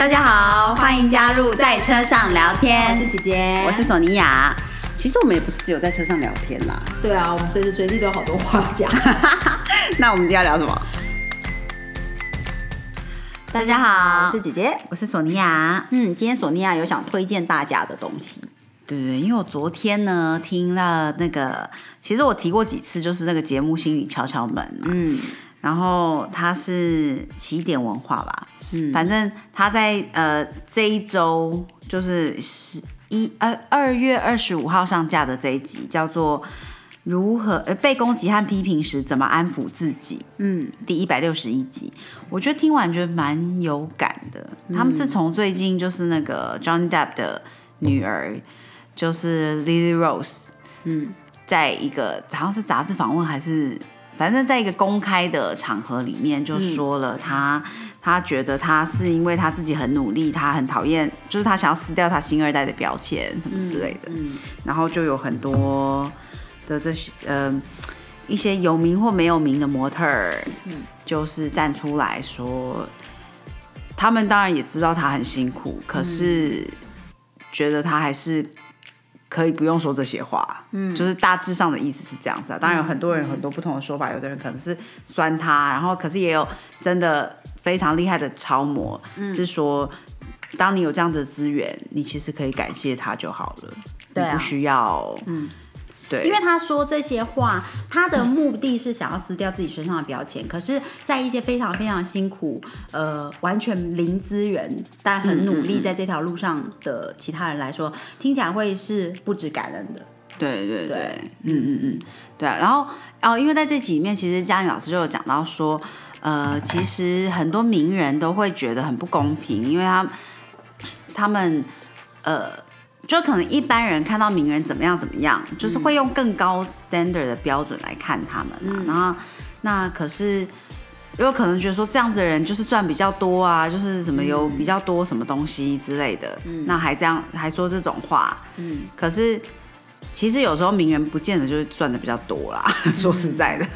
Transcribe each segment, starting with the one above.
大家好，欢迎加入在车上聊天。我是姐姐，我是索尼娅。其实我们也不是只有在车上聊天啦。对啊，我们随时随地都有好多话讲。那我们今天要聊什么？大家好，我是姐姐，我是索尼娅。嗯，今天索尼娅有想推荐大家的东西。对对，因为我昨天呢听了那个，其实我提过几次，就是那个节目《心理敲敲门》。嗯，然后它是起点文化吧。嗯，反正他在呃这一周就是十一二二月二十五号上架的这一集，叫做如何呃被攻击和批评时怎么安抚自己。嗯，第一百六十一集，我觉得听完觉得蛮有感的。他们是从最近就是那个 Johnny Depp 的女儿，就是 Lily Rose，嗯，在一个好像是杂志访问还是反正在一个公开的场合里面就说了他。他觉得他是因为他自己很努力，他很讨厌，就是他想要撕掉他新二代的标签什么之类的。嗯，然后就有很多的这些呃一些有名或没有名的模特儿，嗯，就是站出来说，他们当然也知道他很辛苦，可是觉得他还是可以不用说这些话。嗯，就是大致上的意思是这样子啊。当然有很多人很多不同的说法，有的人可能是酸他，然后可是也有真的。非常厉害的超模是说，当你有这样的资源，你其实可以感谢他就好了，你不需要。嗯，对，因为他说这些话，他的目的是想要撕掉自己身上的标签。可是，在一些非常非常辛苦、呃，完全零资源但很努力在这条路上的其他人来说，听起来会是不止感恩的。对对对，嗯嗯嗯，对啊。然后哦，因为在这集里面，其实嘉颖老师就有讲到说。呃，其实很多名人都会觉得很不公平，因为他他们呃，就可能一般人看到名人怎么样怎么样，就是会用更高 standard 的标准来看他们嘛。然后那可是有可能觉得说这样子的人就是赚比较多啊，就是什么有比较多什么东西之类的，那还这样还说这种话，嗯，可是。其实有时候名人不见得就是赚的比较多啦，说实在的。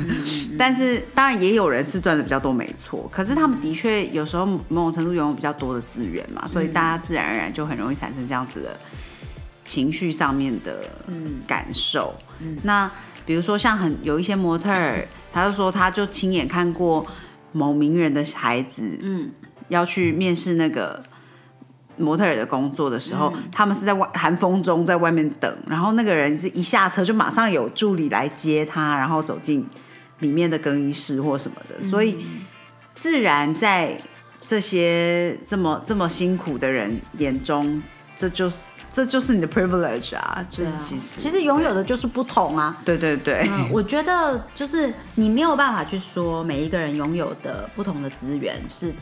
但是当然也有人是赚的比较多，没错。可是他们的确有时候某种程度拥有比较多的资源嘛，所以大家自然而然就很容易产生这样子的情绪上面的感受。那比如说像很有一些模特儿，他就说他就亲眼看过某名人的孩子，嗯，要去面试那个。模特儿的工作的时候，他们是在外寒风中在外面等，然后那个人是一下车就马上有助理来接他，然后走进里面的更衣室或什么的，所以自然在这些这么这么辛苦的人眼中，这就是这就是你的 privilege 啊，就是其实其实拥有的就是不同啊，对对对，我觉得就是你没有办法去说每一个人拥有的不同的资源是。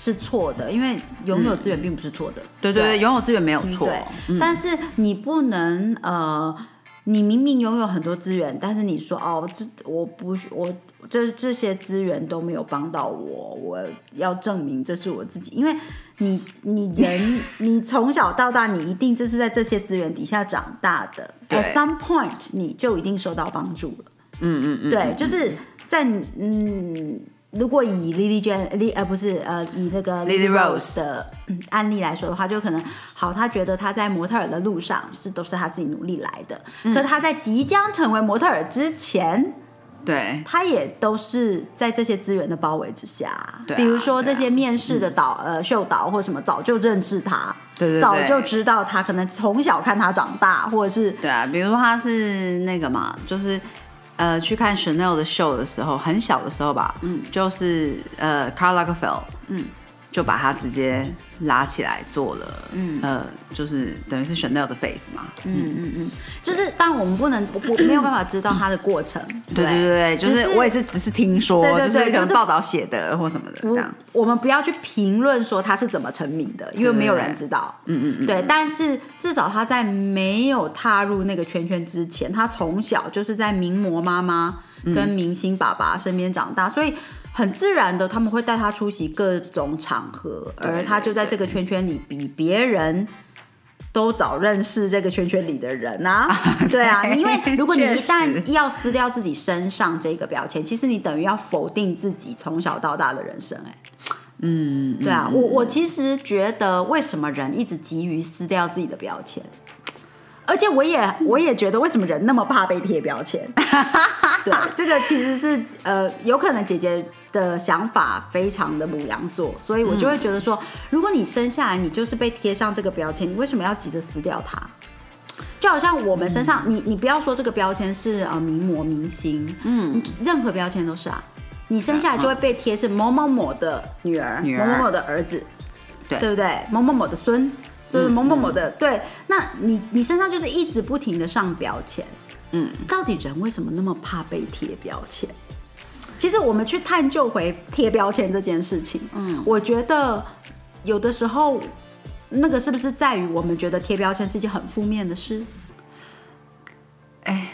是错的，因为拥有资源并不是错的。对对对，拥有资源没有错。对，但是你不能呃，你明明拥有很多资源，但是你说哦，这我不我这这些资源都没有帮到我，我要证明这是我自己，因为你你人 你从小到大你一定就是在这些资源底下长大的，at some point 你就一定受到帮助了。嗯嗯嗯，对，就是在嗯。如果以 Lily Jane，呃不是呃以那个 Lily Rose 的案例来说的话，就可能好，他觉得他在模特儿的路上是都是他自己努力来的，可他在即将成为模特儿之前，对，他也都是在这些资源的包围之下，对，比如说这些面试的导呃秀导或什么早就认识他，对对，早就知道他，可能从小看他长大，或者是对啊，比如说他是那个嘛，就是。呃，去看 Chanel 的秀的时候，很小的时候吧，嗯，就是呃，Karl Lagerfeld，嗯。就把他直接拉起来做了，嗯。呃，就是等于是 Chanel 的 face 嘛，嗯嗯。嗯，就是当然我们不能，我没有办法知道他的过程，对对对，就是我也是只是听说，就是可能报道写的或什么的这样，我们不要去评论说他是怎么成名的，因为没有人知道，嗯嗯嗯，对，但是至少他在没有踏入那个圈圈之前，他从小就是在名模妈妈跟明星爸爸身边长大，所以。很自然的，他们会带他出席各种场合，而他就在这个圈圈里比别人都早认识这个圈圈里的人啊。对啊，因为如果你一旦要撕掉自己身上这个标签，其实你等于要否定自己从小到大的人生。哎，嗯，对啊，我我其实觉得，为什么人一直急于撕掉自己的标签？而且我也我也觉得，为什么人那么怕被贴标签？对，这个其实是呃，有可能姐姐的想法非常的母羊座，所以我就会觉得说，如果你生下来你就是被贴上这个标签，你为什么要急着撕掉它？就好像我们身上，你你不要说这个标签是呃名模明星，嗯，任何标签都是啊，你生下来就会被贴是某某某的女儿，某某某的儿子，对。对不对？某某某的孙。就是某某某的，对，那你你身上就是一直不停的上标签，嗯，到底人为什么那么怕被贴标签？其实我们去探究回贴标签这件事情，嗯，我觉得有的时候那个是不是在于我们觉得贴标签是一件很负面的事？哎，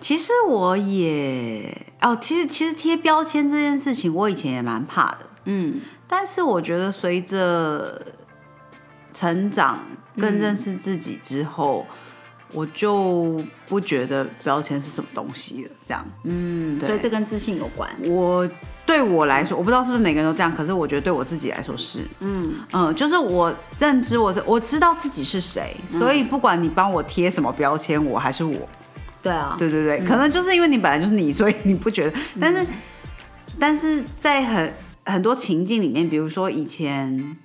其实我也哦，其实其实贴标签这件事情，我以前也蛮怕的，嗯，但是我觉得随着。成长更认识自己之后，我就不觉得标签是什么东西了。这样，嗯，所以这跟自信有关。我对我来说，我不知道是不是每个人都这样，可是我觉得对我自己来说是，嗯嗯，就是我认知我我知道自己是谁，所以不管你帮我贴什么标签，我还是我。对啊，对对对，可能就是因为你本来就是你，所以你不觉得。但是，但是在很很多情境里面，比如说以前。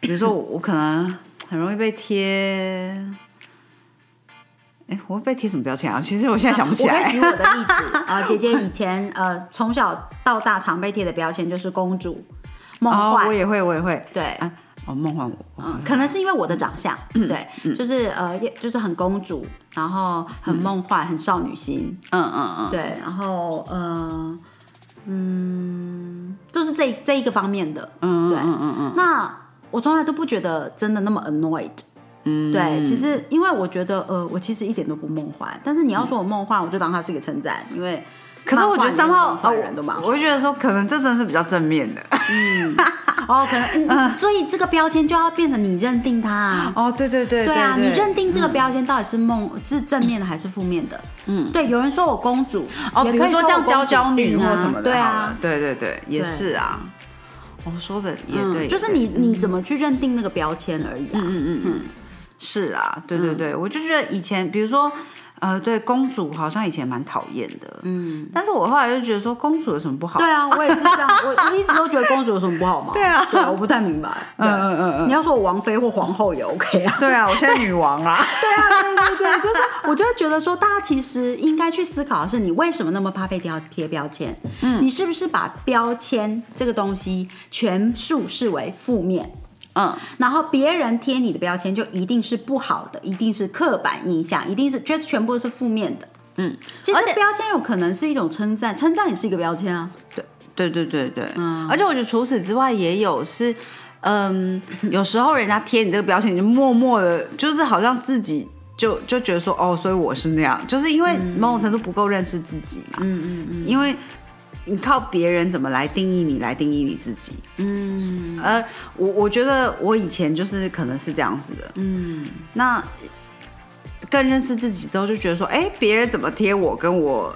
比如说，我可能很容易被贴，哎，我会被贴什么标签啊？其实我现在想不起来。我举我的例子 啊，姐姐以前呃从小到大常被贴的标签就是公主、梦幻。我也会，我也会。对，哦，梦幻我。嗯，可能是因为我的长相，对，就是呃，就是很公主，然后很梦幻，很少女心。嗯嗯嗯。对，然后呃嗯，就是这这一个方面的。嗯嗯嗯嗯。那。我从来都不觉得真的那么 annoyed，嗯，对，其实因为我觉得，呃，我其实一点都不梦幻，但是你要说我梦幻，我就当它是一个称赞，因为，可是我觉得三号人都蛮，我会觉得说，可能这真的是比较正面的，嗯，哦，可能，所以这个标签就要变成你认定它，哦，对对对，对啊，你认定这个标签到底是梦是正面的还是负面的？嗯，对，有人说我公主，哦，比如说像娇娇女或什么的，对啊，对对对，也是啊。我说的也对，就是你你怎么去认定那个标签而已啊。嗯嗯嗯，是啊，对对对，我就觉得以前，比如说。呃，对，公主好像以前蛮讨厌的，嗯，但是我后来就觉得说，公主有什么不好？对啊，我也是这样，我我一直都觉得公主有什么不好吗？对啊，对啊我不太明白。嗯嗯嗯嗯，你要说我王妃或皇后也 OK 啊？对啊，我现在女王啊。对啊，对对对，就是我就会觉得说，大家其实应该去思考的是，你为什么那么怕被贴贴标签？嗯，你是不是把标签这个东西全数视为负面？嗯，然后别人贴你的标签就一定是不好的，一定是刻板印象，一定是觉得全部都是负面的。嗯，其实标签有可能是一种称赞，称赞也是一个标签啊。对，对对对对。嗯，而且我觉得除此之外也有是，嗯，有时候人家贴你这个标签，你就默默的，就是好像自己就就觉得说，哦，所以我是那样，就是因为某种程度不够认识自己嘛。嗯嗯嗯，因为。你靠别人怎么来定义你，来定义你自己？嗯，呃，我我觉得我以前就是可能是这样子的。嗯，那更认识自己之后，就觉得说，哎，别人怎么贴我，跟我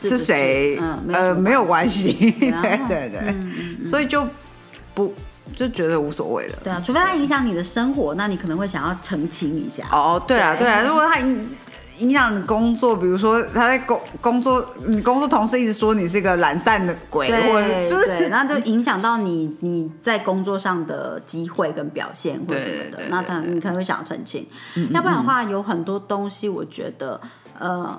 是谁，呃，没有关系。对对对，所以就不就觉得无所谓了。对啊，除非他影响你的生活，那你可能会想要澄清一下。哦，对啊，对啊，如果他影。响你工作，比如说他在工工作，你工作同事一直说你是个懒散的鬼，对，对，那就影响到你 你在工作上的机会跟表现或什么的，那他你可能会想澄清，要不然的话有很多东西，我觉得呃，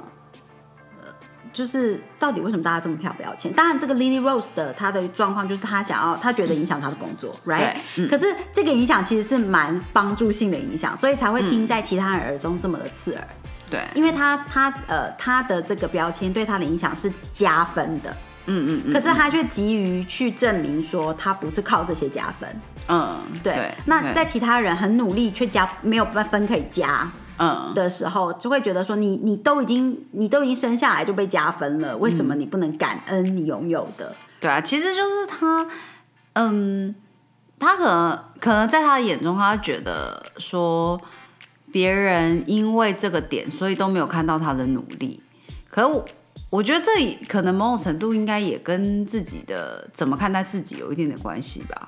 就是到底为什么大家这么漂标签？当然，这个 Lily Rose 的他的状况就是他想要，他觉得影响他的工作，right？可是这个影响其实是蛮帮助性的影响，所以才会听在其他人耳中这么的刺耳。对，因为他他呃他的这个标签对他的影响是加分的，嗯嗯嗯，可是他却急于去证明说他不是靠这些加分，嗯，对。那在其他人很努力却加没有分可以加，嗯的时候，就会觉得说你你都已经你都已经生下来就被加分了，为什么你不能感恩你拥有的？对啊，其实就是他，嗯，他可能可能在他的眼中，他觉得说。别人因为这个点，所以都没有看到他的努力。可我我觉得这可能某种程度应该也跟自己的怎么看待自己有一点点关系吧。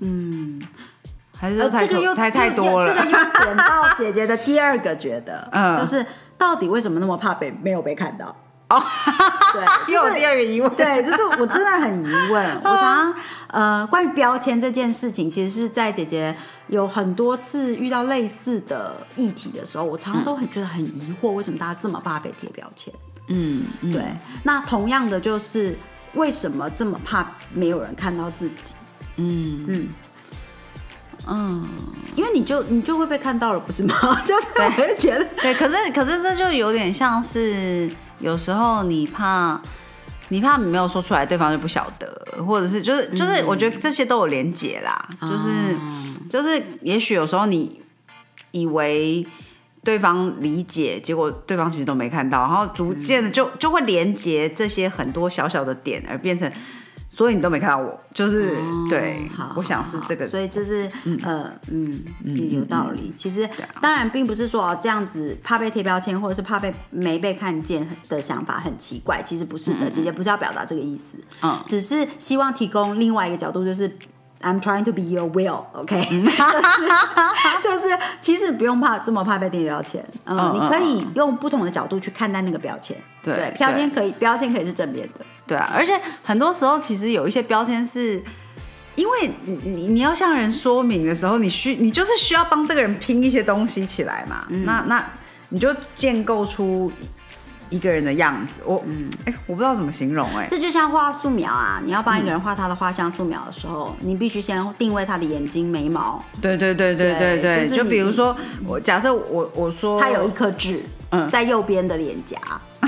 嗯，还是太太太多了。这个又点到姐姐的第二个觉得，嗯，就是到底为什么那么怕被没有被看到？哦，对，又有第二个疑问。对，就是我真的很疑问。我常常呃，关于标签这件事情，其实是在姐姐有很多次遇到类似的议题的时候，我常常都很觉得很疑惑，为什么大家这么怕被贴标签？嗯，对。那同样的，就是为什么这么怕没有人看到自己？嗯嗯嗯，因为你就你就会被看到了，不是吗？就是我会觉得，对。可是可是这就有点像是。有时候你怕，你怕你没有说出来，对方就不晓得，或者是就是就是，我觉得这些都有连结啦，就是就是，也许有时候你以为对方理解，结果对方其实都没看到，然后逐渐的就就会连接这些很多小小的点，而变成。所以你都没看到我，就是对，好我想是这个，所以这是呃嗯有道理。其实当然并不是说这样子怕被贴标签，或者是怕被没被看见的想法很奇怪，其实不是的，姐姐不是要表达这个意思，嗯，只是希望提供另外一个角度，就是 I'm trying to be your will，OK，就是就是其实不用怕这么怕被贴标签，嗯，你可以用不同的角度去看待那个标签，对，标签可以标签可以是正面的。对啊，而且很多时候其实有一些标签是，因为你你你要向人说明的时候，你需你就是需要帮这个人拼一些东西起来嘛。那那你就建构出一个人的样子。我嗯，哎，我不知道怎么形容哎。这就像画素描啊，你要帮一个人画他的画像素描的时候，你必须先定位他的眼睛、眉毛。对对对对对对，就比如说我假设我我说他有一颗痣，嗯，在右边的脸颊。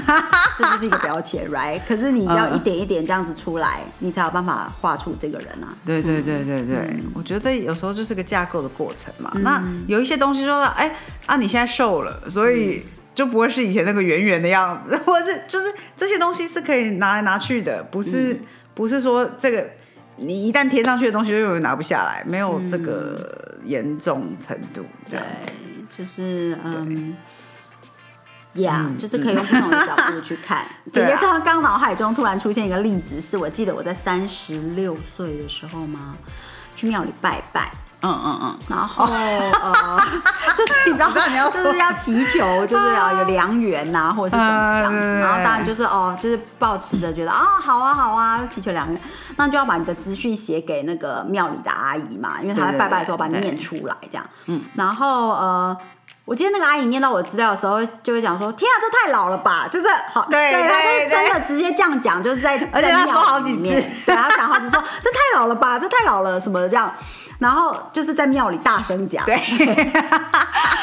这就是一个标签，right？可是你要一点一点这样子出来，你才有办法画出这个人啊。对对对对对，我觉得有时候就是个架构的过程嘛。那有一些东西说，哎啊，你现在瘦了，所以就不会是以前那个圆圆的样子，或者是就是这些东西是可以拿来拿去的，不是不是说这个你一旦贴上去的东西就永远拿不下来，没有这个严重程度。对，就是嗯。呀，就是可以用不同的角度去看。姐姐刚刚脑海中突然出现一个例子，是我记得我在三十六岁的时候吗？去庙里拜拜，嗯嗯嗯，然后 呃，就是你知道，就是要祈求，就是要有良缘呐，或者是什么这样子。然后当然就是哦，就是保持着觉得啊，好啊好啊，祈求良缘，那就要把你的资讯写给那个庙里的阿姨嘛，因为她在拜拜的时候把你念出来这样。嗯，然后呃。我记得那个阿姨念到我资料的时候，就会讲说：“天啊，这太老了吧！”就是好，对，她就真的直接这样讲，就是在而且他说好几次，对，他讲好几次说：“这太老了吧，这太老了什么的这样。”然后就是在庙里大声讲，对。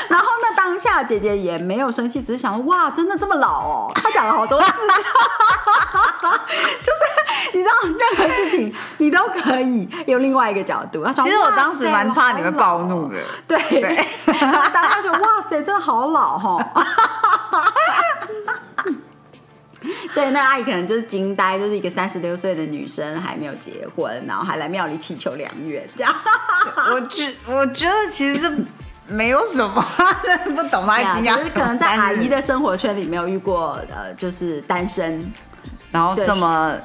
然后那当下姐姐也没有生气，只是想说：“哇，真的这么老哦？”她讲了好多次，就是你知道，任何事情你都可以用另外一个角度。其实我当时蛮怕你们暴怒的，对。大家觉得哇塞，真的好老哈。对，那阿姨可能就是惊呆，就是一个三十六岁的女生还没有结婚，然后还来庙里祈求良缘，这样。我觉我觉得其实这没有什么，不懂 她惊讶。就是可能在阿姨的生活圈里没有遇过，呃，就是单身，然后这么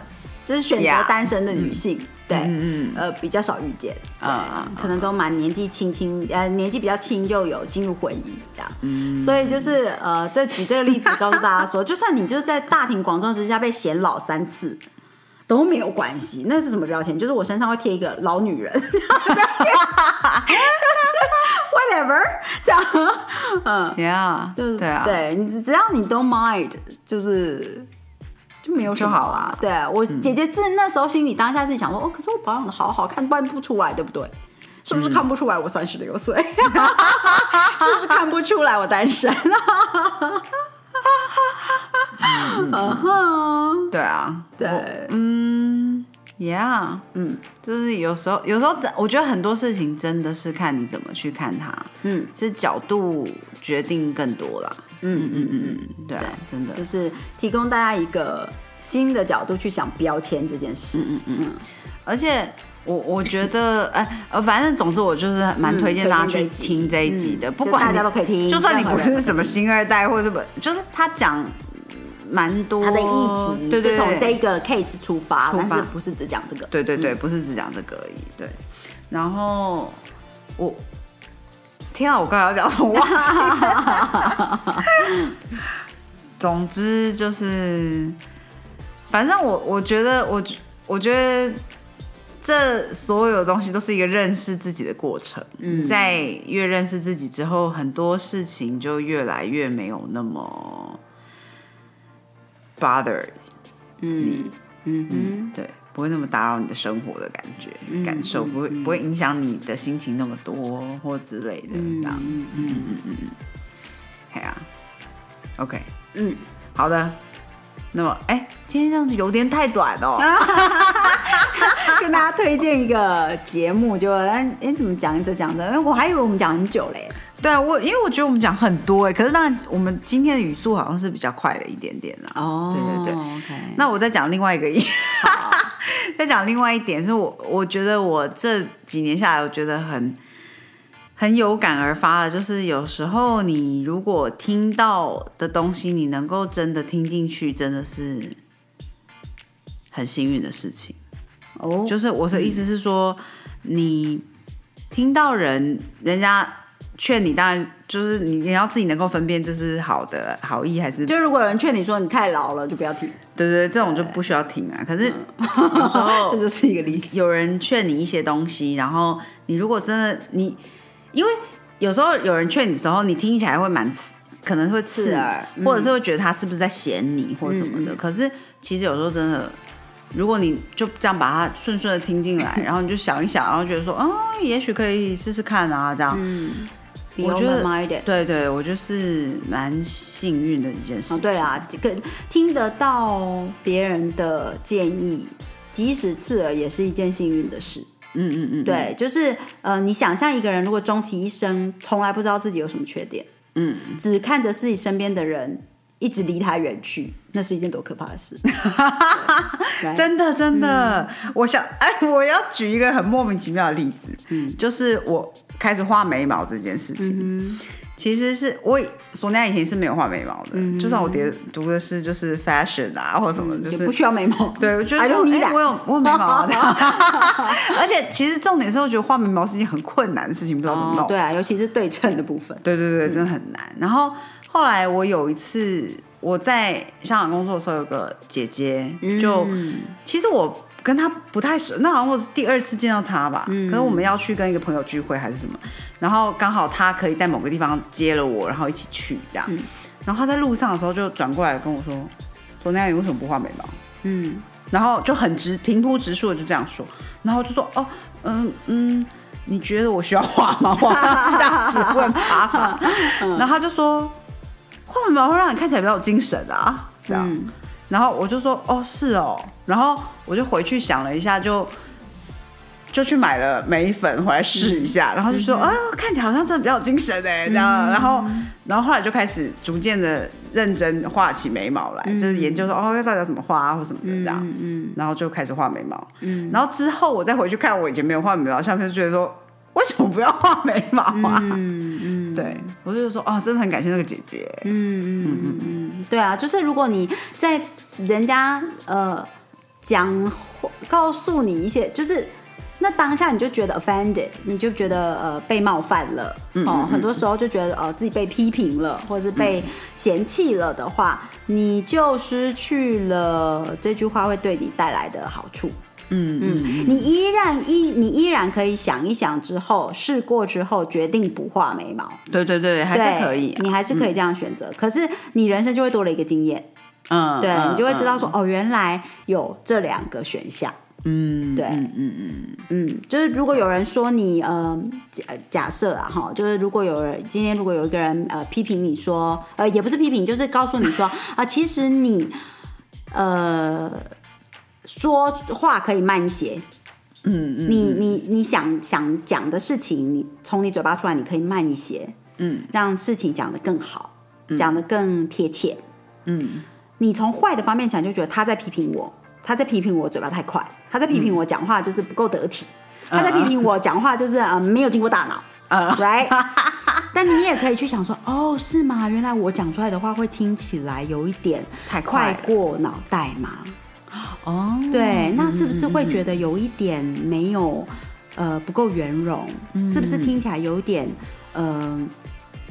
就是选择单身的女性。对，嗯嗯，呃，比较少遇见，啊，可能都蛮年纪轻轻，呃，年纪比较轻就有进入婚姻这样，嗯，所以就是呃，这举这个例子告诉大家说，就算你就是在大庭广众之下被显老三次 都没有关系，那是什么标签？就是我身上会贴一个老女人标签，whatever，这样，嗯，yeah，就是对啊，对你只要你 don't mind，就是。就没有就好啦。对我姐姐自那时候心里当下自己想说，哦，可是我保养的好好看，看不出来，对不对？是不是看不出来我三十六岁？是不是看不出来我单身？嗯哼，对啊，对，嗯，Yeah，嗯，就是有时候，有时候，我觉得很多事情真的是看你怎么去看它，嗯，是角度决定更多了。嗯嗯嗯嗯，对，真的就是提供大家一个新的角度去想标签这件事。嗯嗯嗯，而且我我觉得，哎呃，反正总之我就是蛮推荐大家去听这一集的，不管大家都可以听，就算你不是什么新二代或者什么，就是他讲蛮多他的议题对对是从这个 case 出发，但是不是只讲这个。对对对，不是只讲这个而已。对，然后我天啊，我刚才要讲什么忘记了。总之就是，反正我我觉得我我觉得这所有东西都是一个认识自己的过程。嗯，在越认识自己之后，很多事情就越来越没有那么 bother 你。嗯嗯，对，不会那么打扰你的生活的感觉、嗯感受，不会不会影响你的心情那么多或之类的，这样，嗯嗯嗯。嗯嗯，，OK，嗯，好的，那么，哎，今天这样子有点太短哦，跟大家推荐一个节目，就哎哎怎么讲着讲着，因为我还以为我们讲很久嘞。对啊，我因为我觉得我们讲很多哎，可是当然我们今天的语速好像是比较快了一点点啦。哦对对对，OK，那我再讲另外一个，再讲另外一点，是我我觉得我这几年下来，我觉得很很有感而发的，就是有时候你如果听到的东西，你能够真的听进去，真的是很幸运的事情。哦，就是我的意思是说，你听到人人家劝你，当然就是你你要自己能够分辨这是好的好意还是就如果有人劝你说你太老了，就不要听，对对，这种就不需要听啊。可是有时候 这就是一个例子。有人劝你一些东西，然后你如果真的你，因为有时候有人劝你的时候，你听起来会蛮刺，可能会刺刺耳或者是会觉得他是不是在嫌你或什么的。可是其实有时候真的，如果你就这样把它顺顺的听进来，然后你就想一想，然后觉得说，哦，也许可以试试看啊，这样。嗯，比我觉得。对对，我就是蛮幸运的一件事。哦，对啊，这个听得到别人的建议，即使刺耳，也是一件幸运的事。嗯嗯嗯，对，就是呃，你想象一个人如果终其一生从来不知道自己有什么缺点，嗯，只看着自己身边的人一直离他远去，那是一件多可怕的事。真的真的，我想 哎，我要举一个很莫名其妙的例子，嗯，就是我开始画眉毛这件事情，嗯其实是我索尼娅以前是没有画眉毛的，就算我读读的是就是 fashion 啊或者什么，就是也不需要眉毛。对，我觉得哎我有我有眉毛啊，而且其实重点是我觉得画眉毛是一件很困难的事情，不知道怎么弄。哦，对啊，尤其是对称的部分。对对对，真的很难。然后后来我有一次我在香港工作的时候，有个姐姐，就、其实我跟他不太熟，那好像我是第二次见到他吧。可是我们要去跟一个朋友聚会还是什么，然后刚好他可以在某个地方接了我，然后一起去这样。然后他在路上的时候就转过来跟我说：“说那你为什么不画眉毛？”嗯，然后就很直平铺直述的就这样说，然后就说哦，嗯嗯，你觉得我需要画吗？这样子问他，然后他就说画眉毛会让你看起来比较有精神啊，这样，然后我就说哦是哦，然后我就回去想了一下就。就去买了眉粉回来试一下，然后就说，啊，看起来好像真的比较有精神哎，这样，然后，然后后来就开始逐渐的认真画起眉毛来，就是研究说，哦，到底要怎么画啊，或什么的这样，嗯。然后就开始画眉毛，嗯。然后之后我再回去看我以前没有画眉毛的相片，就觉得说，为什么不要画眉毛啊？对，我就说，哦，真的很感谢那个姐姐，嗯嗯嗯。嗯，对啊，就是如果你在人家呃讲告诉你一些，就是那当下你就觉得 offended，你就觉得呃被冒犯了，哦，很多时候就觉得呃自己被批评了，或者是被嫌弃了的话，你就失去了这句话会对你带来的好处。嗯嗯，你依然依你依然可以想一想之后试过之后决定不画眉毛，对对对，还是可以啊，你还是可以这样选择。可是你人生就会多了一个经验，嗯，对嗯你就会知道说，哦，原来有这两个选项。嗯，对。嗯嗯嗯，嗯，就是如果有人说你呃假假设啊哈，就是如果有人今天如果有一个人呃批评你说呃也不是批评，就是告诉你说 啊、其实你呃说话可以慢一些，嗯嗯，你你你想想讲的事情，你从你嘴巴出来，你可以慢一些，嗯，让事情讲得更好，讲得更贴切。嗯，你从坏的方面想，就觉得他在批评我，他在批评我嘴巴太快，他在批评我讲话就是不够得体，他在批评我讲话就是呃没有经过大脑。呃，right？但你也可以去想说，哦，是吗？原来我讲出来的话会听起来有一点太快过脑袋嘛？哦，对，那是不是会觉得有一点没有呃不够圆融？是不是听起来有点呃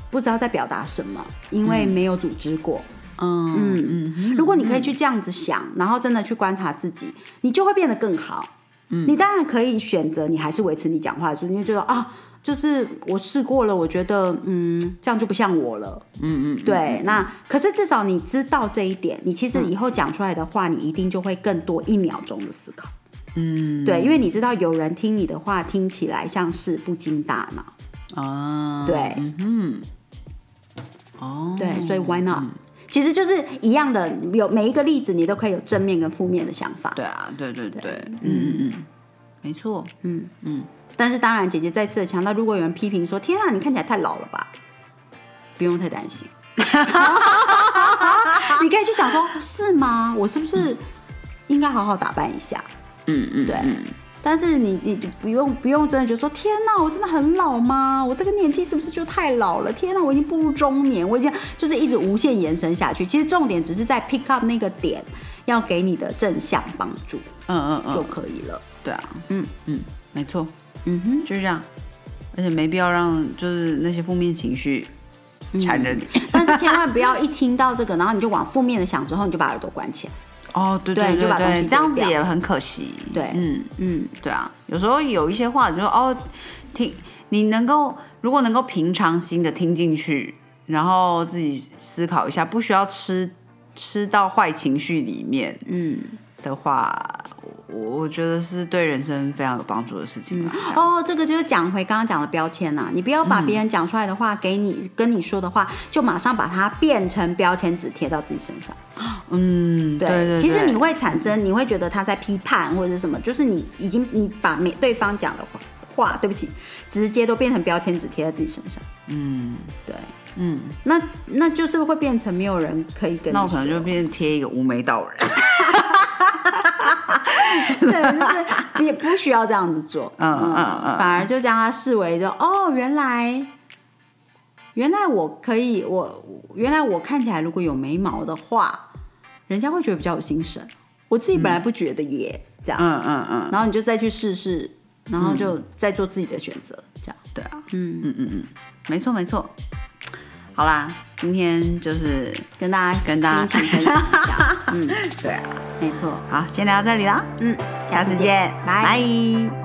不知道在表达什么？因为没有组织过。嗯嗯嗯。如果你可以去这样子想，然后真的去观察自己，你就会变得更好。嗯，你当然可以选择，你还是维持你讲话的速度，你就觉得啊。就是我试过了，我觉得嗯，这样就不像我了。嗯嗯，对。那可是至少你知道这一点，你其实以后讲出来的话，你一定就会更多一秒钟的思考。嗯，对，因为你知道有人听你的话，听起来像是不经大脑。啊，对，嗯，哦，对，所以 why not？其实就是一样的，有每一个例子，你都可以有正面跟负面的想法。对啊，对对对，嗯嗯嗯，没错，嗯嗯。但是当然，姐姐再次的强调，如果有人批评说：“天啊，你看起来太老了吧？”不用太担心，你可以去想说：“是吗？我是不是应该好好打扮一下？”嗯嗯，对。但是你你不用不用真的觉得说：“天哪，我真的很老吗？我这个年纪是不是就太老了？天哪，我已经步入中年，我已经就是一直无限延伸下去。其实重点只是在 pick up 那个点，要给你的正向帮助，嗯嗯嗯，就可以了。对啊，嗯嗯，没错。嗯哼，就是这样，而且没必要让就是那些负面情绪缠着你。但是千万不要一听到这个，然后你就往负面的想，之后你就把耳朵关起来。哦，对对对对，这样子也很可惜。对，嗯嗯，对啊，有时候有一些话，你就哦听，你能够如果能够平常心的听进去，然后自己思考一下，不需要吃吃到坏情绪里面，嗯的话。我我觉得是对人生非常有帮助的事情。哦，这个就是讲回刚刚讲的标签呐，你不要把别人讲出来的话给你跟你说的话，就马上把它变成标签纸贴到自己身上。嗯，对对。其实你会产生，你会觉得他在批判或者是什么，就是你已经你把每对方讲的话，话对不起，直接都变成标签纸贴在自己身上。嗯，对，嗯，那那就是会变成没有人可以跟。那我可能就变成贴一个无眉道人。对，就是也不需要这样子做，嗯嗯嗯，反而就将它视为就哦，原来原来我可以，我原来我看起来如果有眉毛的话，人家会觉得比较有精神。我自己本来不觉得耶，这样，嗯嗯嗯，然后你就再去试试，然后就再做自己的选择，这样，对啊，嗯。嗯嗯嗯，没错没错。好啦，今天就是跟大家跟大家分享 嗯，对，没错。好，先聊到这里啦，嗯，下次见，拜。